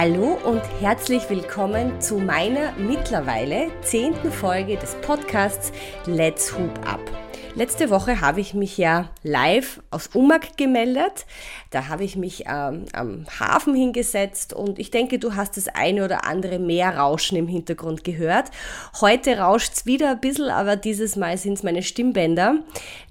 Hallo und herzlich willkommen zu meiner mittlerweile zehnten Folge des Podcasts Let's Hoop Up. Letzte Woche habe ich mich ja live aus Umag gemeldet. Da habe ich mich ähm, am Hafen hingesetzt und ich denke, du hast das eine oder andere mehr Rauschen im Hintergrund gehört. Heute rauscht es wieder ein bisschen, aber dieses Mal sind es meine Stimmbänder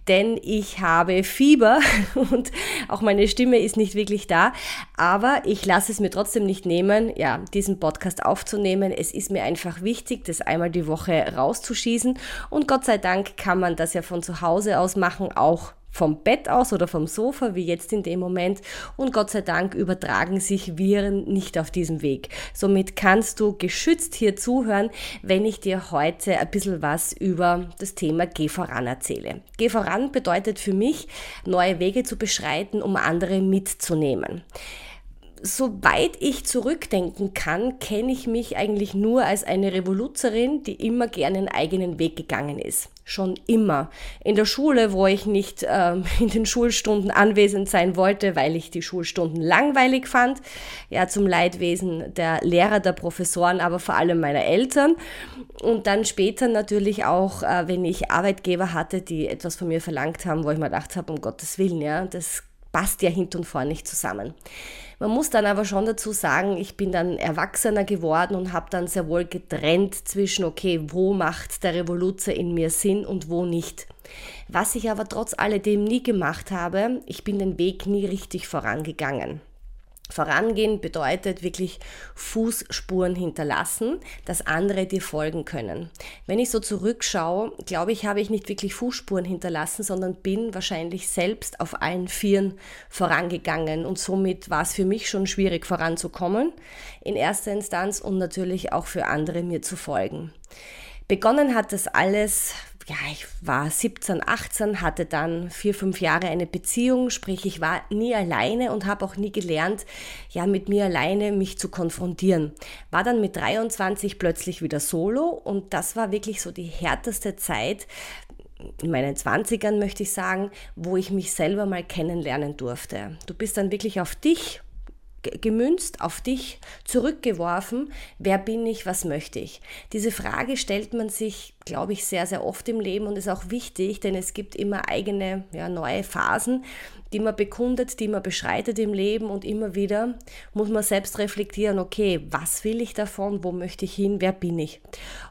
denn ich habe Fieber und auch meine Stimme ist nicht wirklich da. Aber ich lasse es mir trotzdem nicht nehmen, ja, diesen Podcast aufzunehmen. Es ist mir einfach wichtig, das einmal die Woche rauszuschießen. Und Gott sei Dank kann man das ja von zu Hause aus machen, auch vom Bett aus oder vom Sofa, wie jetzt in dem Moment. Und Gott sei Dank übertragen sich Viren nicht auf diesem Weg. Somit kannst du geschützt hier zuhören, wenn ich dir heute ein bisschen was über das Thema Geh voran erzähle. Geh voran bedeutet für mich, neue Wege zu beschreiten, um andere mitzunehmen soweit ich zurückdenken kann, kenne ich mich eigentlich nur als eine Revoluzerin, die immer gerne einen eigenen Weg gegangen ist. Schon immer. In der Schule, wo ich nicht ähm, in den Schulstunden anwesend sein wollte, weil ich die Schulstunden langweilig fand. Ja, zum Leidwesen der Lehrer, der Professoren, aber vor allem meiner Eltern. Und dann später natürlich auch, äh, wenn ich Arbeitgeber hatte, die etwas von mir verlangt haben, wo ich mir gedacht habe, um Gottes Willen, ja, das passt ja hinten und vorne nicht zusammen. Man muss dann aber schon dazu sagen, ich bin dann erwachsener geworden und habe dann sehr wohl getrennt zwischen, okay, wo macht der Revoluzer in mir Sinn und wo nicht. Was ich aber trotz alledem nie gemacht habe, ich bin den Weg nie richtig vorangegangen. Vorangehen bedeutet wirklich Fußspuren hinterlassen, dass andere dir folgen können. Wenn ich so zurückschaue, glaube ich, habe ich nicht wirklich Fußspuren hinterlassen, sondern bin wahrscheinlich selbst auf allen Vieren vorangegangen und somit war es für mich schon schwierig voranzukommen in erster Instanz und natürlich auch für andere mir zu folgen. Begonnen hat das alles ja, ich war 17, 18, hatte dann vier, fünf Jahre eine Beziehung, sprich ich war nie alleine und habe auch nie gelernt, ja, mit mir alleine mich zu konfrontieren. War dann mit 23 plötzlich wieder solo und das war wirklich so die härteste Zeit, in meinen 20ern möchte ich sagen, wo ich mich selber mal kennenlernen durfte. Du bist dann wirklich auf dich gemünzt, auf dich zurückgeworfen, wer bin ich, was möchte ich? Diese Frage stellt man sich glaube ich, sehr, sehr oft im Leben und ist auch wichtig, denn es gibt immer eigene, ja, neue Phasen, die man bekundet, die man beschreitet im Leben und immer wieder muss man selbst reflektieren, okay, was will ich davon, wo möchte ich hin, wer bin ich?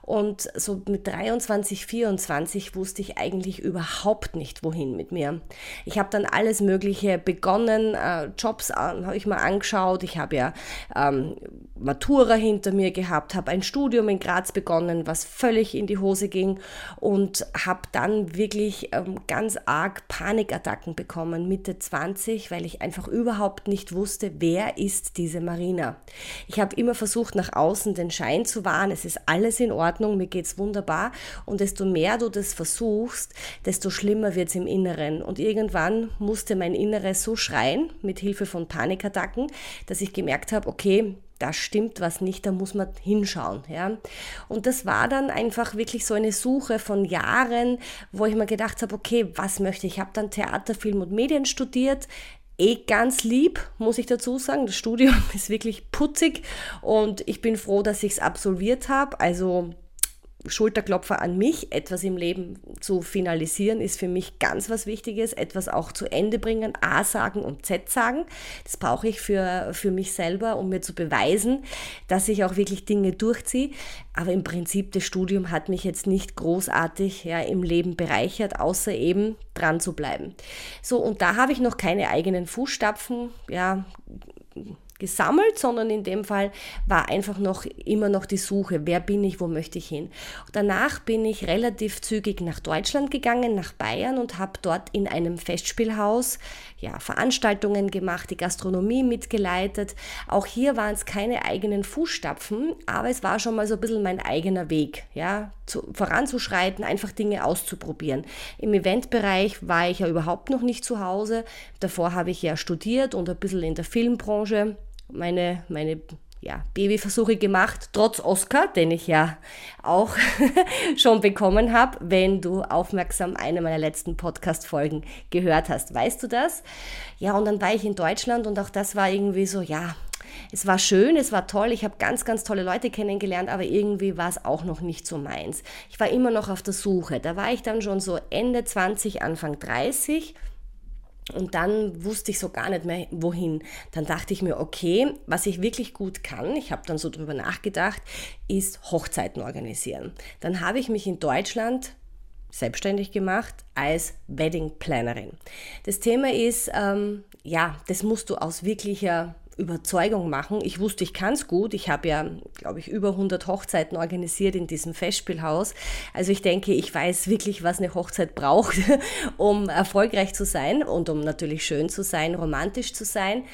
Und so mit 23, 24 wusste ich eigentlich überhaupt nicht, wohin mit mir. Ich habe dann alles Mögliche begonnen, äh, Jobs habe ich mal angeschaut, ich habe ja ähm, Matura hinter mir gehabt, habe ein Studium in Graz begonnen, was völlig in die Hose ging und habe dann wirklich ähm, ganz arg Panikattacken bekommen, Mitte 20, weil ich einfach überhaupt nicht wusste, wer ist diese Marina. Ich habe immer versucht, nach außen den Schein zu wahren, es ist alles in Ordnung, mir geht es wunderbar. Und desto mehr du das versuchst, desto schlimmer wird es im Inneren. Und irgendwann musste mein Inneres so schreien, mit Hilfe von Panikattacken, dass ich gemerkt habe, okay, da stimmt was nicht, da muss man hinschauen. Ja? Und das war dann einfach wirklich so eine Suche von Jahren, wo ich mir gedacht habe, okay, was möchte ich? Ich habe dann Theater, Film und Medien studiert. Eh ganz lieb, muss ich dazu sagen. Das Studium ist wirklich putzig und ich bin froh, dass ich es absolviert habe. Also Schulterklopfer an mich, etwas im Leben zu finalisieren, ist für mich ganz was Wichtiges, etwas auch zu Ende bringen, A sagen und Z sagen. Das brauche ich für, für mich selber, um mir zu beweisen, dass ich auch wirklich Dinge durchziehe. Aber im Prinzip, das Studium hat mich jetzt nicht großartig ja, im Leben bereichert, außer eben dran zu bleiben. So, und da habe ich noch keine eigenen Fußstapfen, ja, gesammelt, sondern in dem Fall war einfach noch immer noch die Suche, wer bin ich, wo möchte ich hin. Danach bin ich relativ zügig nach Deutschland gegangen, nach Bayern und habe dort in einem Festspielhaus ja, Veranstaltungen gemacht, die Gastronomie mitgeleitet. Auch hier waren es keine eigenen Fußstapfen, aber es war schon mal so ein bisschen mein eigener Weg, ja, zu, voranzuschreiten, einfach Dinge auszuprobieren. Im Eventbereich war ich ja überhaupt noch nicht zu Hause. Davor habe ich ja studiert und ein bisschen in der Filmbranche meine, meine ja, Babyversuche gemacht, trotz Oscar, den ich ja auch schon bekommen habe, wenn du aufmerksam eine meiner letzten Podcast-Folgen gehört hast. Weißt du das? Ja, und dann war ich in Deutschland und auch das war irgendwie so, ja, Es war schön, es war toll, ich habe ganz, ganz tolle Leute kennengelernt, aber irgendwie war es auch noch nicht so meins. Ich war immer noch auf der Suche. Da war ich dann schon so Ende 20, Anfang 30 und dann wusste ich so gar nicht mehr, wohin. Dann dachte ich mir, okay, was ich wirklich gut kann, ich habe dann so drüber nachgedacht, ist Hochzeiten organisieren. Dann habe ich mich in Deutschland selbstständig gemacht als Wedding Plannerin. Das Thema ist, ähm, ja, das musst du aus wirklicher Überzeugung machen. Ich wusste, ich kann es gut. Ich habe ja, glaube ich, über 100 Hochzeiten organisiert in diesem Festspielhaus. Also ich denke, ich weiß wirklich, was eine Hochzeit braucht, um erfolgreich zu sein und um natürlich schön zu sein, romantisch zu sein.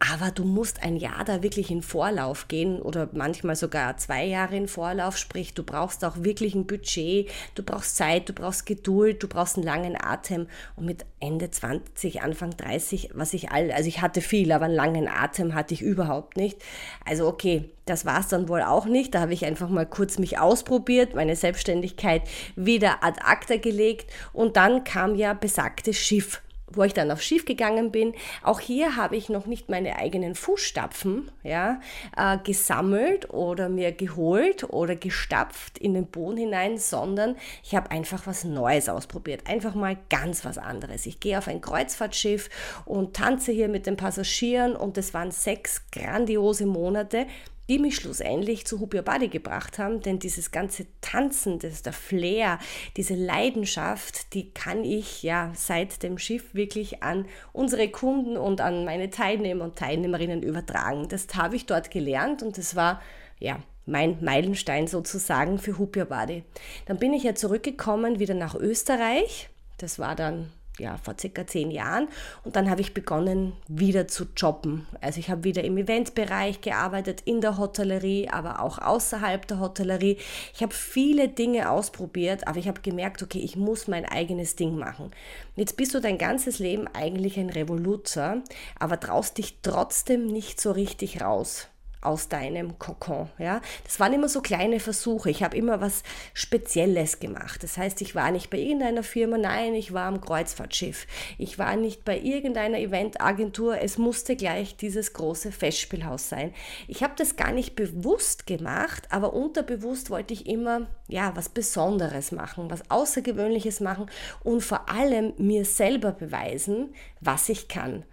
Aber du musst ein Jahr da wirklich in Vorlauf gehen oder manchmal sogar zwei Jahre in Vorlauf. Sprich, du brauchst auch wirklich ein Budget, du brauchst Zeit, du brauchst Geduld, du brauchst einen langen Atem. Und mit Ende 20, Anfang 30, was ich all, also ich hatte viel, aber einen langen Atem hatte ich überhaupt nicht. Also okay, das war es dann wohl auch nicht. Da habe ich einfach mal kurz mich ausprobiert, meine Selbstständigkeit wieder ad acta gelegt und dann kam ja besagtes Schiff wo ich dann auf schief gegangen bin. Auch hier habe ich noch nicht meine eigenen Fußstapfen ja, äh, gesammelt oder mir geholt oder gestapft in den Boden hinein, sondern ich habe einfach was Neues ausprobiert. Einfach mal ganz was anderes. Ich gehe auf ein Kreuzfahrtschiff und tanze hier mit den Passagieren und es waren sechs grandiose Monate die mich schlussendlich zu Hoop Your Body gebracht haben, denn dieses ganze Tanzen, das, der Flair, diese Leidenschaft, die kann ich ja seit dem Schiff wirklich an unsere Kunden und an meine Teilnehmer und Teilnehmerinnen übertragen. Das habe ich dort gelernt und das war ja mein Meilenstein sozusagen für Hoop Your Body. Dann bin ich ja zurückgekommen wieder nach Österreich. Das war dann ja, vor circa zehn Jahren. Und dann habe ich begonnen, wieder zu jobben. Also ich habe wieder im Eventbereich gearbeitet, in der Hotellerie, aber auch außerhalb der Hotellerie. Ich habe viele Dinge ausprobiert, aber ich habe gemerkt, okay, ich muss mein eigenes Ding machen. Jetzt bist du dein ganzes Leben eigentlich ein Revoluzer, aber traust dich trotzdem nicht so richtig raus aus deinem Kokon. Ja? Das waren immer so kleine Versuche. Ich habe immer was Spezielles gemacht. Das heißt, ich war nicht bei irgendeiner Firma, nein, ich war am Kreuzfahrtschiff. Ich war nicht bei irgendeiner Eventagentur. Es musste gleich dieses große Festspielhaus sein. Ich habe das gar nicht bewusst gemacht, aber unterbewusst wollte ich immer ja was Besonderes machen, was Außergewöhnliches machen und vor allem mir selber beweisen, was ich kann.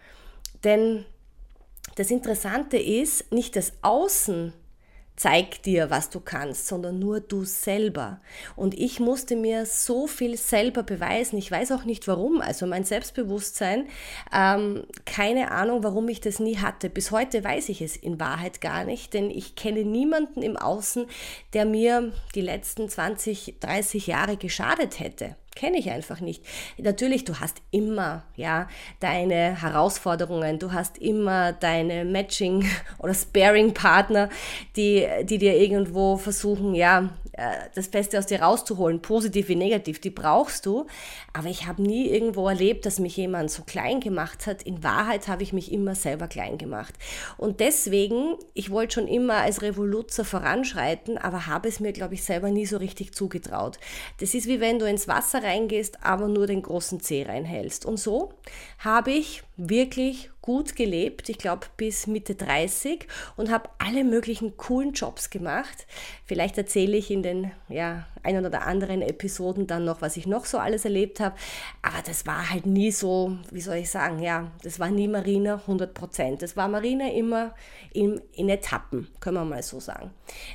Denn das Interessante ist, nicht das Außen zeigt dir, was du kannst, sondern nur du selber. Und ich musste mir so viel selber beweisen. Ich weiß auch nicht warum. Also mein Selbstbewusstsein, ähm, keine Ahnung, warum ich das nie hatte. Bis heute weiß ich es in Wahrheit gar nicht, denn ich kenne niemanden im Außen, der mir die letzten 20, 30 Jahre geschadet hätte kenne ich einfach nicht. Natürlich, du hast immer, ja, deine Herausforderungen, du hast immer deine Matching- oder Sparing-Partner, die, die dir irgendwo versuchen, ja, äh, das Beste aus dir rauszuholen, positiv wie negativ, die brauchst du. Aber ich habe nie irgendwo erlebt, dass mich jemand so klein gemacht hat. In Wahrheit habe ich mich immer selber klein gemacht. Und deswegen, ich wollte schon immer als Revoluzer voranschreiten, aber habe es mir, glaube ich, selber nie so richtig zugetraut. Das ist wie wenn du ins Wasser reingehst, aber nur den großen Zeh reinhältst. Und so habe ich wirklich gut gelebt, ich glaube bis Mitte 30 und habe alle möglichen coolen Jobs gemacht. Vielleicht erzähle ich in den ja, ein oder anderen Episoden dann noch, was ich noch so alles erlebt habe. Aber das war halt nie so, wie soll ich sagen, ja, das war nie Marina 100 Prozent. Das war Marina immer in, in Etappen, können wir mal so sagen.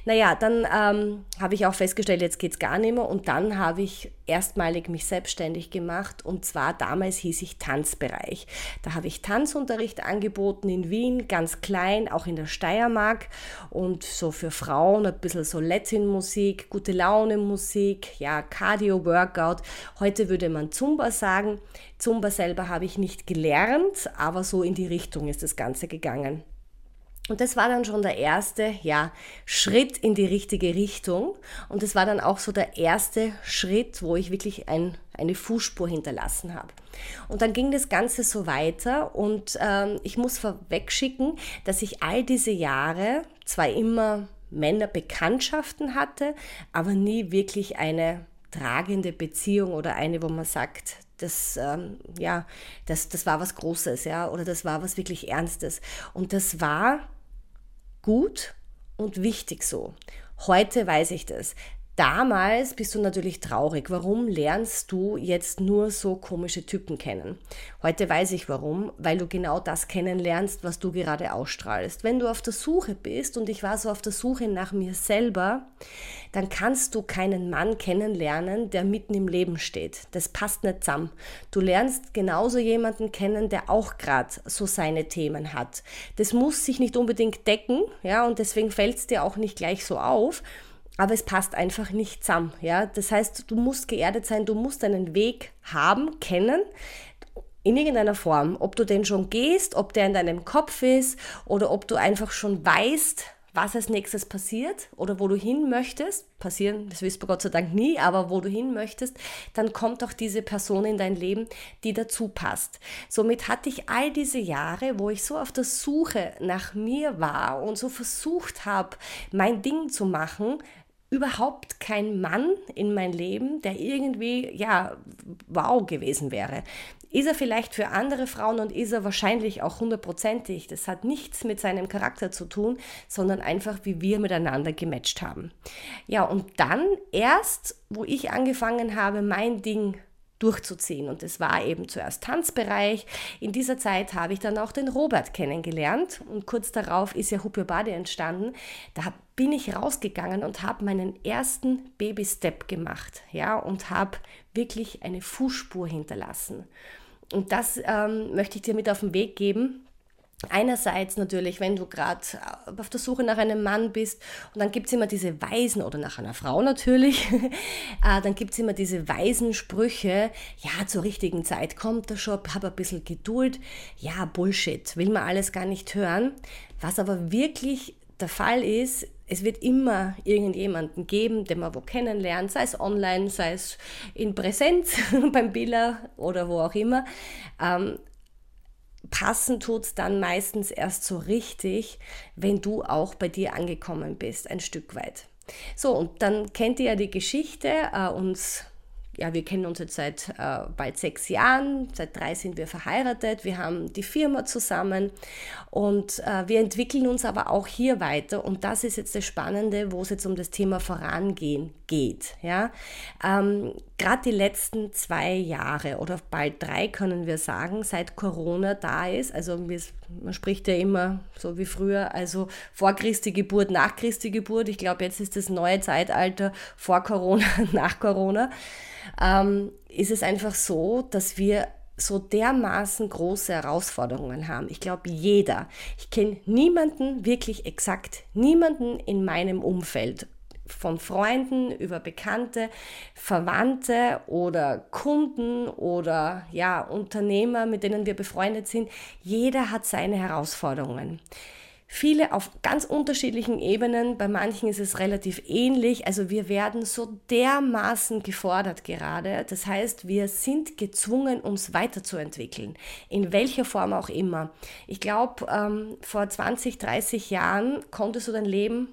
Naja, dann ähm, habe ich auch festgestellt, jetzt geht es gar nicht mehr und dann habe ich erstmalig mich selbstständig gemacht und zwar damals hieß ich Tanzbereich. Da habe ich Tanzunterricht angeboten in Wien, ganz klein, auch in der Steiermark und so für Frauen ein bisschen so Latin-Musik, gute Laune-Musik, ja, Cardio-Workout. Heute würde man Zumba sagen. Zumba selber habe ich nicht gelernt, aber so in die Richtung ist das Ganze gegangen. Und das war dann schon der erste, ja, Schritt in die richtige Richtung. Und das war dann auch so der erste Schritt, wo ich wirklich ein, eine Fußspur hinterlassen habe. Und dann ging das Ganze so weiter und ähm, ich muss vorwegschicken, dass ich all diese Jahre zwar immer Männerbekanntschaften hatte, aber nie wirklich eine tragende Beziehung oder eine, wo man sagt, das, ähm, ja, das, das war was Großes, ja, oder das war was wirklich Ernstes. Und das war gut und wichtig so. Heute weiß ich das. Damals bist du natürlich traurig. Warum lernst du jetzt nur so komische Typen kennen? Heute weiß ich warum, weil du genau das kennenlernst, was du gerade ausstrahlst. Wenn du auf der Suche bist und ich war so auf der Suche nach mir selber, dann kannst du keinen Mann kennenlernen, der mitten im Leben steht. Das passt nicht zusammen. Du lernst genauso jemanden kennen, der auch gerade so seine Themen hat. Das muss sich nicht unbedingt decken, ja, und deswegen fällt es dir auch nicht gleich so auf aber es passt einfach nicht zusammen. Ja? Das heißt, du musst geerdet sein, du musst einen Weg haben, kennen, in irgendeiner Form. Ob du den schon gehst, ob der in deinem Kopf ist oder ob du einfach schon weißt, was als nächstes passiert oder wo du hin möchtest, passieren, das wirst du Gott sei Dank nie, aber wo du hin möchtest, dann kommt auch diese Person in dein Leben, die dazu passt. Somit hatte ich all diese Jahre, wo ich so auf der Suche nach mir war und so versucht habe, mein Ding zu machen, überhaupt kein Mann in mein Leben, der irgendwie, ja, wow gewesen wäre. Ist er vielleicht für andere Frauen und ist er wahrscheinlich auch hundertprozentig. Das hat nichts mit seinem Charakter zu tun, sondern einfach, wie wir miteinander gematcht haben. Ja, und dann erst, wo ich angefangen habe, mein Ding durchzuziehen. Und es war eben zuerst Tanzbereich. In dieser Zeit habe ich dann auch den Robert kennengelernt und kurz darauf ist ja Hupio Bade entstanden. Da bin ich rausgegangen und habe meinen ersten Baby-Step gemacht, ja, und habe wirklich eine Fußspur hinterlassen. Und das ähm, möchte ich dir mit auf den Weg geben Einerseits natürlich, wenn du gerade auf der Suche nach einem Mann bist und dann gibt es immer diese weisen, oder nach einer Frau natürlich, äh, dann gibt es immer diese weisen Sprüche, ja, zur richtigen Zeit kommt der Shop, hab ein bisschen Geduld. Ja, Bullshit, will man alles gar nicht hören. Was aber wirklich der Fall ist, es wird immer irgendjemanden geben, den man wo kennenlernt, sei es online, sei es in Präsenz beim Biller oder wo auch immer. Ähm, passen tut es dann meistens erst so richtig, wenn du auch bei dir angekommen bist, ein Stück weit. So, und dann kennt ihr ja die Geschichte, äh, uns ja, wir kennen uns jetzt seit äh, bald sechs Jahren, seit drei sind wir verheiratet, wir haben die Firma zusammen und äh, wir entwickeln uns aber auch hier weiter und das ist jetzt das Spannende, wo es jetzt um das Thema Vorangehen geht. Ja? Ähm, Gerade die letzten zwei Jahre oder bald drei können wir sagen, seit Corona da ist, also man spricht ja immer so wie früher, also vor Christi Geburt, nach Christi Geburt, ich glaube jetzt ist das neue Zeitalter vor Corona, nach Corona ähm, ist es einfach so, dass wir so dermaßen große Herausforderungen haben. Ich glaube, jeder. Ich kenne niemanden, wirklich exakt niemanden in meinem Umfeld, von Freunden über Bekannte, Verwandte oder Kunden oder ja, Unternehmer, mit denen wir befreundet sind. Jeder hat seine Herausforderungen. Viele auf ganz unterschiedlichen Ebenen, bei manchen ist es relativ ähnlich. Also wir werden so dermaßen gefordert gerade. Das heißt, wir sind gezwungen, uns weiterzuentwickeln, in welcher Form auch immer. Ich glaube, ähm, vor 20, 30 Jahren konntest du dein Leben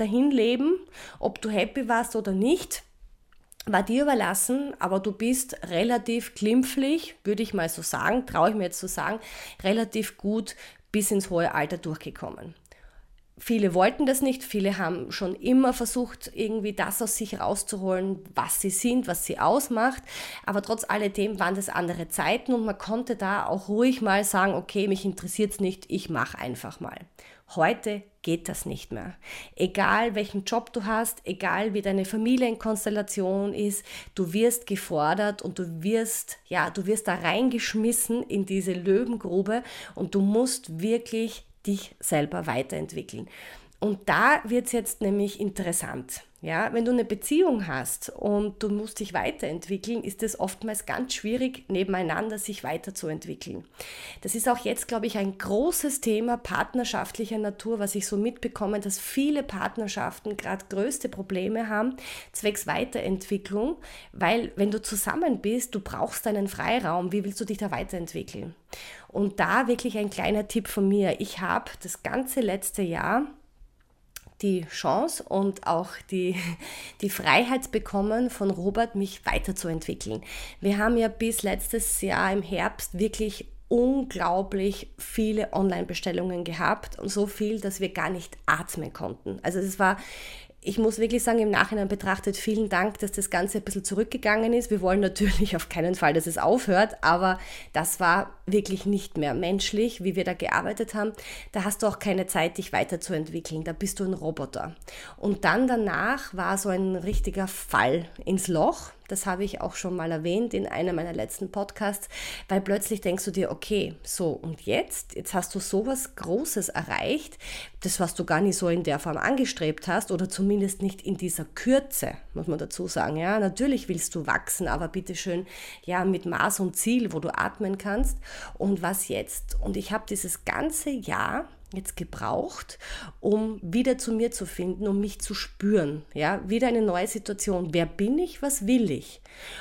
dahin leben, ob du happy warst oder nicht war dir überlassen, aber du bist relativ glimpflich, würde ich mal so sagen, traue ich mir jetzt zu so sagen, relativ gut bis ins hohe Alter durchgekommen. Viele wollten das nicht, viele haben schon immer versucht, irgendwie das aus sich rauszuholen, was sie sind, was sie ausmacht. Aber trotz alledem waren das andere Zeiten und man konnte da auch ruhig mal sagen, okay, mich interessiert es nicht, ich mache einfach mal. Heute geht das nicht mehr. Egal welchen Job du hast, egal wie deine Familienkonstellation ist, du wirst gefordert und du wirst, ja, du wirst da reingeschmissen in diese Löwengrube und du musst wirklich dich selber weiterentwickeln. Und da wird es jetzt nämlich interessant. Ja, wenn du eine Beziehung hast und du musst dich weiterentwickeln, ist es oftmals ganz schwierig, nebeneinander sich weiterzuentwickeln. Das ist auch jetzt, glaube ich, ein großes Thema partnerschaftlicher Natur, was ich so mitbekomme, dass viele Partnerschaften gerade größte Probleme haben, zwecks Weiterentwicklung, weil wenn du zusammen bist, du brauchst einen Freiraum. Wie willst du dich da weiterentwickeln? Und da wirklich ein kleiner Tipp von mir. Ich habe das ganze letzte Jahr die Chance und auch die, die Freiheit bekommen, von Robert mich weiterzuentwickeln. Wir haben ja bis letztes Jahr im Herbst wirklich unglaublich viele Online-Bestellungen gehabt und so viel, dass wir gar nicht atmen konnten. Also es war ich muss wirklich sagen, im Nachhinein betrachtet, vielen Dank, dass das Ganze ein bisschen zurückgegangen ist. Wir wollen natürlich auf keinen Fall, dass es aufhört, aber das war wirklich nicht mehr menschlich, wie wir da gearbeitet haben. Da hast du auch keine Zeit, dich weiterzuentwickeln. Da bist du ein Roboter. Und dann danach war so ein richtiger Fall ins Loch. Das habe ich auch schon mal erwähnt in einem meiner letzten Podcasts, weil plötzlich denkst du dir, okay, so und jetzt, jetzt hast du sowas Großes erreicht, das was du gar nicht so in der Form angestrebt hast oder zumindest nicht in dieser Kürze, muss man dazu sagen. Ja, natürlich willst du wachsen, aber bitteschön, ja, mit Maß und Ziel, wo du atmen kannst. Und was jetzt? Und ich habe dieses ganze Jahr jetzt gebraucht, um wieder zu mir zu finden, um mich zu spüren. Ja, wieder eine neue Situation. Wer bin ich? Was will ich?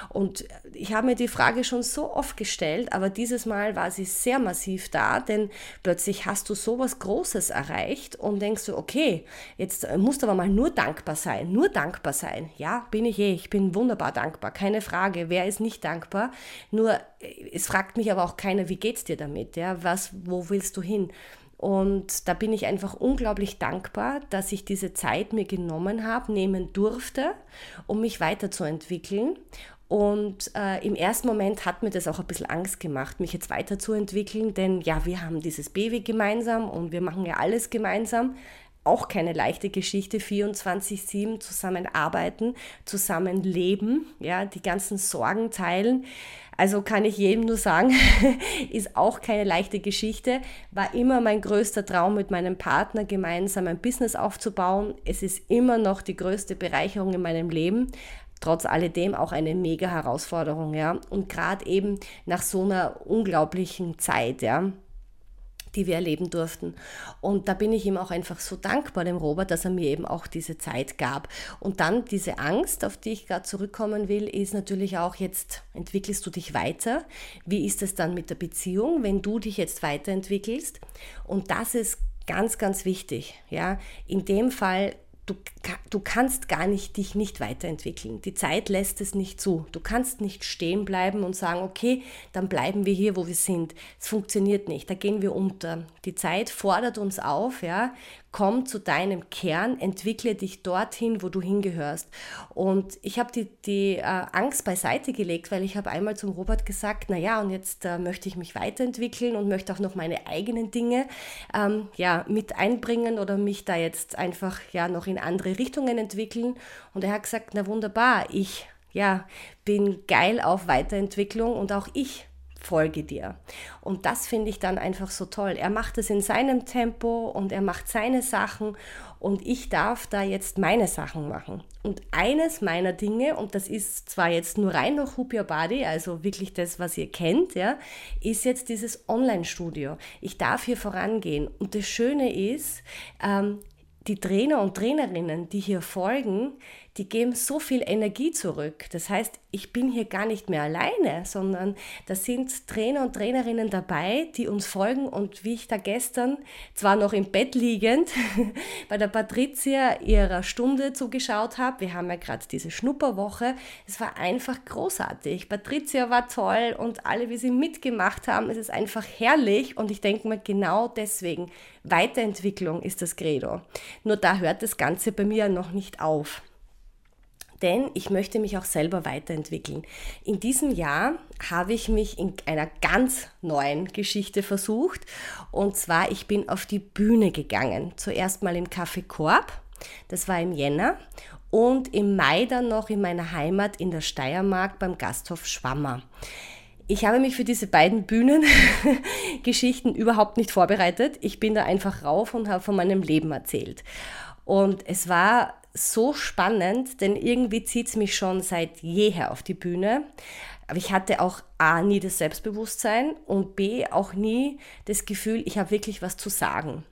Und ich habe mir die Frage schon so oft gestellt, aber dieses Mal war sie sehr massiv da, denn plötzlich hast du sowas Großes erreicht und denkst du, okay, jetzt musst du aber mal nur dankbar sein, nur dankbar sein. Ja, bin ich eh, ich bin wunderbar dankbar, keine Frage. Wer ist nicht dankbar? Nur es fragt mich aber auch keiner, wie geht's dir damit? Ja, was, wo willst du hin? Und da bin ich einfach unglaublich dankbar, dass ich diese Zeit mir genommen habe, nehmen durfte, um mich weiterzuentwickeln. Und äh, im ersten Moment hat mir das auch ein bisschen Angst gemacht, mich jetzt weiterzuentwickeln, denn ja, wir haben dieses Baby gemeinsam und wir machen ja alles gemeinsam. Auch keine leichte Geschichte, 24-7 zusammenarbeiten, zusammenleben, ja, die ganzen Sorgen teilen. Also kann ich jedem nur sagen, ist auch keine leichte Geschichte. War immer mein größter Traum, mit meinem Partner gemeinsam ein Business aufzubauen. Es ist immer noch die größte Bereicherung in meinem Leben. Trotz alledem auch eine mega Herausforderung, ja. Und gerade eben nach so einer unglaublichen Zeit, ja die wir erleben durften. Und da bin ich ihm auch einfach so dankbar, dem Robert, dass er mir eben auch diese Zeit gab. Und dann diese Angst, auf die ich gerade zurückkommen will, ist natürlich auch, jetzt entwickelst du dich weiter. Wie ist es dann mit der Beziehung, wenn du dich jetzt weiterentwickelst? Und das ist ganz, ganz wichtig. Ja, in dem Fall du, du kannst gar nicht dich nicht weiterentwickeln. Die Zeit lässt es nicht zu. Du kannst nicht stehen bleiben und sagen, okay, dann bleiben wir hier, wo wir sind. Es funktioniert nicht, da gehen wir unter. Die Zeit fordert uns auf, ja, komm zu deinem Kern, entwickle dich dorthin, wo du hingehörst. Und ich habe die, die äh, Angst beiseite gelegt, weil ich habe einmal zum Robert gesagt, na ja, und jetzt äh, möchte ich mich weiterentwickeln und möchte auch noch meine eigenen Dinge ähm, ja, mit einbringen oder mich da jetzt einfach ja noch in andere Richtungen entwickeln. Und er hat gesagt, na wunderbar, ich ja, bin geil auf Weiterentwicklung und auch ich folge dir. Und das finde ich dann einfach so toll. Er macht es in seinem Tempo und er macht seine Sachen und ich darf da jetzt meine Sachen machen. Und eines meiner Dinge, und das ist zwar jetzt nur rein noch Hoop Your Body, also wirklich das, was ihr kennt, ja, ist jetzt dieses Online-Studio. Ich darf hier vorangehen. Und das Schöne ist, ähm, die Trainer und Trainerinnen, die hier folgen, die geben so viel Energie zurück. Das heißt, ich bin hier gar nicht mehr alleine, sondern da sind Trainer und Trainerinnen dabei, die uns folgen. Und wie ich da gestern, zwar noch im Bett liegend, bei der Patricia ihrer Stunde zugeschaut habe, wir haben ja gerade diese Schnupperwoche, es war einfach großartig. Patricia war toll und alle, wie sie mitgemacht haben, es ist einfach herrlich. Und ich denke mir, genau deswegen, Weiterentwicklung ist das Credo. Nur da hört das Ganze bei mir noch nicht auf denn ich möchte mich auch selber weiterentwickeln. In diesem Jahr habe ich mich in einer ganz neuen Geschichte versucht und zwar ich bin auf die Bühne gegangen. Zuerst mal im Café Korb, das war im Jänner und im Mai dann noch in meiner Heimat in der Steiermark beim Gasthof Schwammer. Ich habe mich für diese beiden Bühnengeschichten überhaupt nicht vorbereitet. Ich bin da einfach rauf und habe von meinem Leben erzählt. Und es war so spannend, denn irgendwie zieht es mich schon seit jeher auf die Bühne. Aber ich hatte auch A, nie das Selbstbewusstsein und B, auch nie das Gefühl, ich habe wirklich was zu sagen.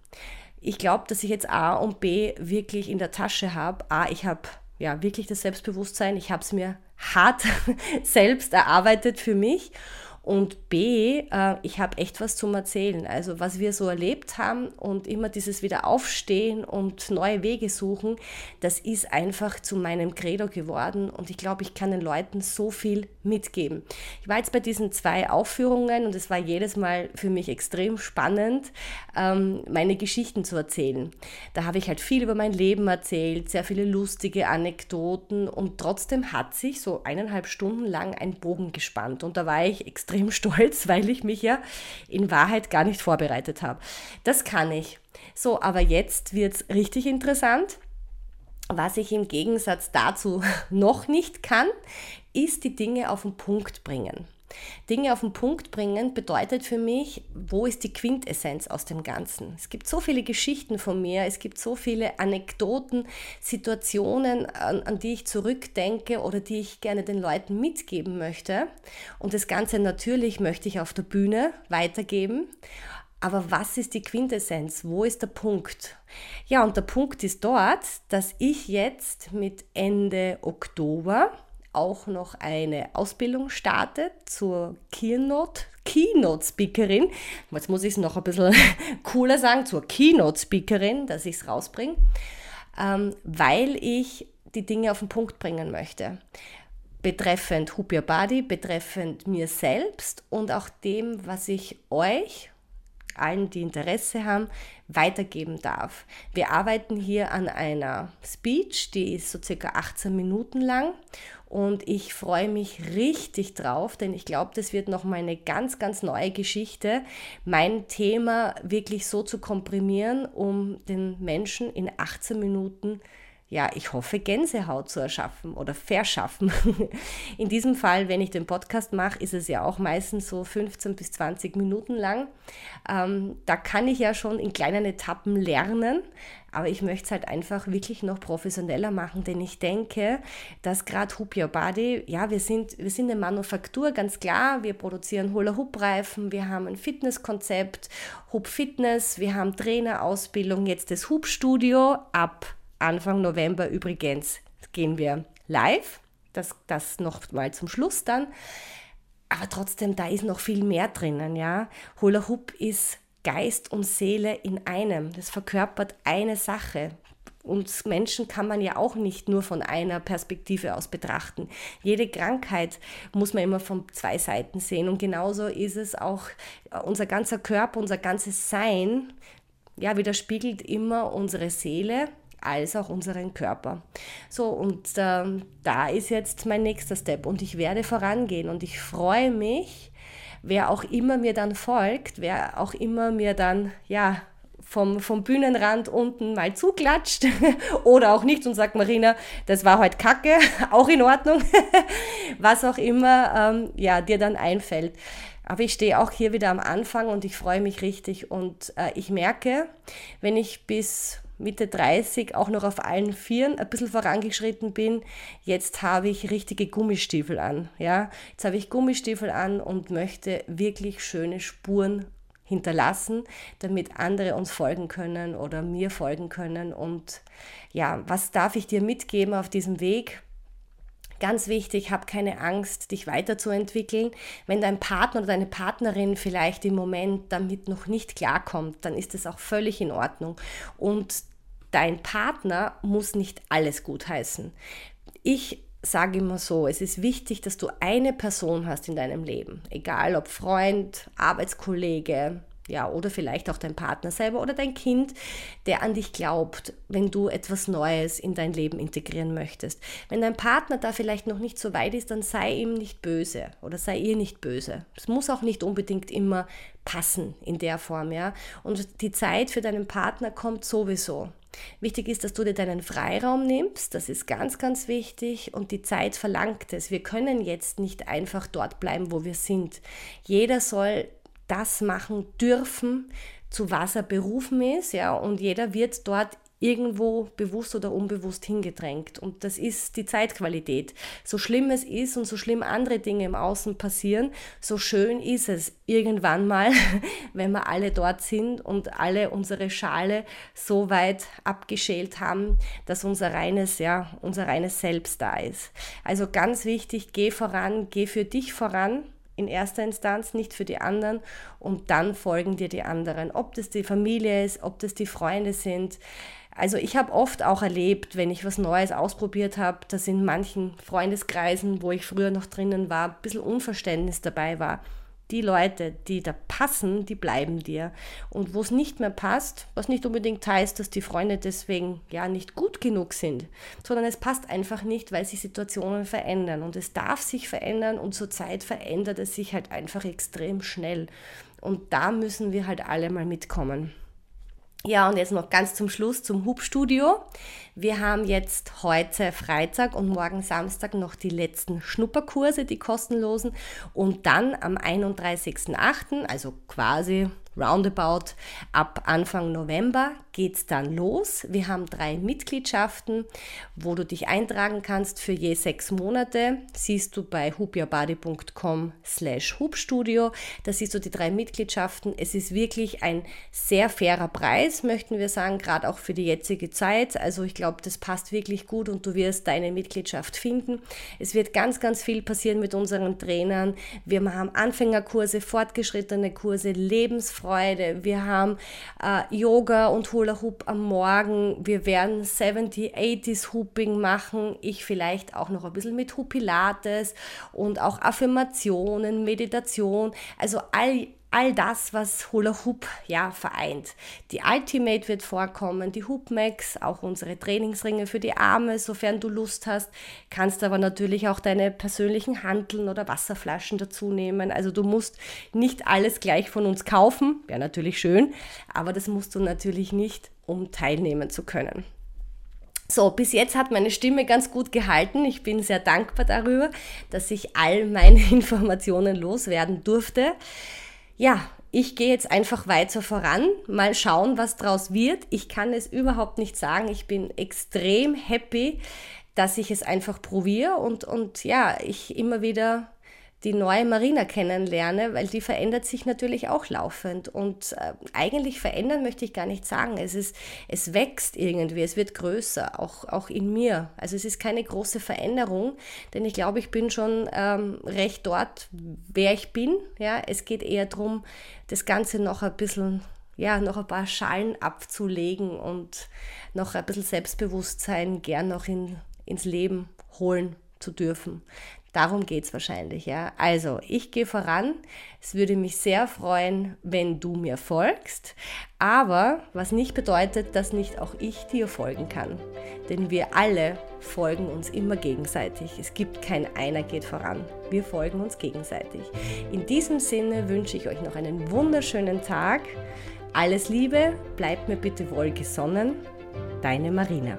Ich glaube, dass ich jetzt A und B wirklich in der Tasche habe. A, ich habe ja wirklich das Selbstbewusstsein, ich habe es mir hart selbst erarbeitet für mich. Und B, äh, ich habe echt was zum Erzählen. Also was wir so erlebt haben und immer dieses wieder aufstehen und neue Wege suchen, das ist einfach zu meinem Credo geworden. Und ich glaube, ich kann den Leuten so viel mitgeben. Ich war jetzt bei diesen zwei Aufführungen und es war jedes Mal für mich extrem spannend, ähm, meine Geschichten zu erzählen. Da habe ich halt viel über mein Leben erzählt, sehr viele lustige Anekdoten und trotzdem hat sich so eineinhalb Stunden lang ein Bogen gespannt. Und da war ich extrem stolz, weil ich mich ja in Wahrheit gar nicht vorbereitet habe. Das kann ich. So, aber jetzt wird es richtig interessant. Was ich im Gegensatz dazu noch nicht kann, ist die Dinge auf den Punkt bringen. Dinge auf den Punkt bringen bedeutet für mich, wo ist die Quintessenz aus dem Ganzen? Es gibt so viele Geschichten von mir, es gibt so viele Anekdoten, Situationen, an, an die ich zurückdenke oder die ich gerne den Leuten mitgeben möchte. Und das Ganze natürlich möchte ich auf der Bühne weitergeben. Aber was ist die Quintessenz? Wo ist der Punkt? Ja, und der Punkt ist dort, dass ich jetzt mit Ende Oktober auch noch eine Ausbildung startet zur Keynote, Keynote Speakerin. Jetzt muss ich es noch ein bisschen cooler sagen, zur Keynote Speakerin, dass ich es rausbringe, ähm, weil ich die Dinge auf den Punkt bringen möchte. Betreffend Hoop Your Body, betreffend mir selbst und auch dem, was ich euch allen, die Interesse haben, weitergeben darf. Wir arbeiten hier an einer Speech, die ist so circa 18 Minuten lang und ich freue mich richtig drauf, denn ich glaube, das wird nochmal eine ganz, ganz neue Geschichte, mein Thema wirklich so zu komprimieren, um den Menschen in 18 Minuten ja, ich hoffe, Gänsehaut zu erschaffen oder verschaffen. In diesem Fall, wenn ich den Podcast mache, ist es ja auch meistens so 15 bis 20 Minuten lang. Ähm, da kann ich ja schon in kleinen Etappen lernen, aber ich möchte es halt einfach wirklich noch professioneller machen, denn ich denke, dass gerade Hoop Your Body, ja, wir sind, wir sind eine Manufaktur, ganz klar. Wir produzieren Hula-Hoop-Reifen, wir haben ein Fitnesskonzept, Hoop Fitness, wir haben Trainerausbildung, jetzt das Hoop Studio ab Anfang November übrigens gehen wir live. Das, das noch mal zum Schluss dann. Aber trotzdem, da ist noch viel mehr drinnen, ja. Hula Hoop ist Geist und Seele in einem. Das verkörpert eine Sache. Uns Menschen kann man ja auch nicht nur von einer Perspektive aus betrachten. Jede Krankheit muss man immer von zwei Seiten sehen. Und genauso ist es auch unser ganzer Körper, unser ganzes Sein, ja, widerspiegelt immer unsere Seele, als auch unseren Körper. So, und ähm, da ist jetzt mein nächster Step und ich werde vorangehen und ich freue mich, wer auch immer mir dann folgt, wer auch immer mir dann, ja, vom, vom Bühnenrand unten mal zuklatscht oder auch nicht und sagt, Marina, das war heute Kacke, auch in Ordnung, was auch immer ähm, ja, dir dann einfällt. Aber ich stehe auch hier wieder am Anfang und ich freue mich richtig und äh, ich merke, wenn ich bis Mitte 30 auch noch auf allen Vieren ein bisschen vorangeschritten bin. Jetzt habe ich richtige Gummistiefel an. Ja? Jetzt habe ich Gummistiefel an und möchte wirklich schöne Spuren hinterlassen, damit andere uns folgen können oder mir folgen können. Und ja, was darf ich dir mitgeben auf diesem Weg? Ganz wichtig, hab keine Angst, dich weiterzuentwickeln. Wenn dein Partner oder deine Partnerin vielleicht im Moment damit noch nicht klarkommt, dann ist es auch völlig in Ordnung. Und dein Partner muss nicht alles gutheißen. Ich sage immer so, es ist wichtig, dass du eine Person hast in deinem Leben, egal ob Freund, Arbeitskollege, ja, oder vielleicht auch dein Partner selber oder dein Kind, der an dich glaubt, wenn du etwas Neues in dein Leben integrieren möchtest. Wenn dein Partner da vielleicht noch nicht so weit ist, dann sei ihm nicht böse oder sei ihr nicht böse. Es muss auch nicht unbedingt immer passen in der Form, ja. Und die Zeit für deinen Partner kommt sowieso. Wichtig ist, dass du dir deinen Freiraum nimmst, das ist ganz, ganz wichtig und die Zeit verlangt es. Wir können jetzt nicht einfach dort bleiben, wo wir sind. Jeder soll das machen dürfen, zu was er berufen ist, ja, und jeder wird dort irgendwo bewusst oder unbewusst hingedrängt. Und das ist die Zeitqualität. So schlimm es ist und so schlimm andere Dinge im Außen passieren, so schön ist es irgendwann mal, wenn wir alle dort sind und alle unsere Schale so weit abgeschält haben, dass unser reines, ja, unser reines Selbst da ist. Also ganz wichtig, geh voran, geh für dich voran in erster Instanz, nicht für die anderen und dann folgen dir die anderen. Ob das die Familie ist, ob das die Freunde sind. Also ich habe oft auch erlebt, wenn ich was Neues ausprobiert habe, dass in manchen Freundeskreisen, wo ich früher noch drinnen war, ein bisschen Unverständnis dabei war die Leute, die da passen, die bleiben dir. Und wo es nicht mehr passt, was nicht unbedingt heißt, dass die Freunde deswegen ja nicht gut genug sind, sondern es passt einfach nicht, weil sich Situationen verändern. Und es darf sich verändern und zurzeit verändert es sich halt einfach extrem schnell. Und da müssen wir halt alle mal mitkommen. Ja, und jetzt noch ganz zum Schluss zum Hubstudio. Wir haben jetzt heute Freitag und morgen Samstag noch die letzten Schnupperkurse, die kostenlosen. Und dann am 31.08., also quasi roundabout ab Anfang November geht es dann los. Wir haben drei Mitgliedschaften, wo du dich eintragen kannst für je sechs Monate. Siehst du bei hoopyourbody.com slash hubstudio. Da siehst du die drei Mitgliedschaften. Es ist wirklich ein sehr fairer Preis, möchten wir sagen, gerade auch für die jetzige Zeit. Also ich glaube, das passt wirklich gut und du wirst deine Mitgliedschaft finden. Es wird ganz, ganz viel passieren mit unseren Trainern. Wir haben Anfängerkurse, fortgeschrittene Kurse, Lebensfreude Freude. Wir haben äh, Yoga und Hula Hoop am Morgen. Wir werden 70, 80s Hooping machen. Ich vielleicht auch noch ein bisschen mit Hoopilates und auch Affirmationen, Meditation. Also all all das, was Hula Hoop ja vereint. Die Ultimate wird vorkommen, die Hoop Max, auch unsere Trainingsringe für die Arme, sofern du Lust hast. Kannst aber natürlich auch deine persönlichen Hanteln oder Wasserflaschen dazu nehmen. Also du musst nicht alles gleich von uns kaufen, wäre natürlich schön, aber das musst du natürlich nicht, um teilnehmen zu können. So, bis jetzt hat meine Stimme ganz gut gehalten. Ich bin sehr dankbar darüber, dass ich all meine Informationen loswerden durfte ja, ich gehe jetzt einfach weiter voran, mal schauen, was draus wird. Ich kann es überhaupt nicht sagen. Ich bin extrem happy, dass ich es einfach probiere und, und ja, ich immer wieder die neue Marina kennenlerne, weil die verändert sich natürlich auch laufend. Und äh, eigentlich verändern möchte ich gar nicht sagen. Es, ist, es wächst irgendwie, es wird größer, auch, auch in mir. Also es ist keine große Veränderung, denn ich glaube, ich bin schon ähm, recht dort, wer ich bin. Ja, es geht eher darum, das Ganze noch ein bisschen ja, noch ein paar Schalen abzulegen und noch ein bisschen Selbstbewusstsein gern noch in, ins Leben holen zu dürfen. Darum geht es wahrscheinlich, ja. Also, ich gehe voran. Es würde mich sehr freuen, wenn du mir folgst. Aber was nicht bedeutet, dass nicht auch ich dir folgen kann. Denn wir alle folgen uns immer gegenseitig. Es gibt kein einer geht voran. Wir folgen uns gegenseitig. In diesem Sinne wünsche ich euch noch einen wunderschönen Tag. Alles Liebe, bleibt mir bitte wohlgesonnen. Deine Marina.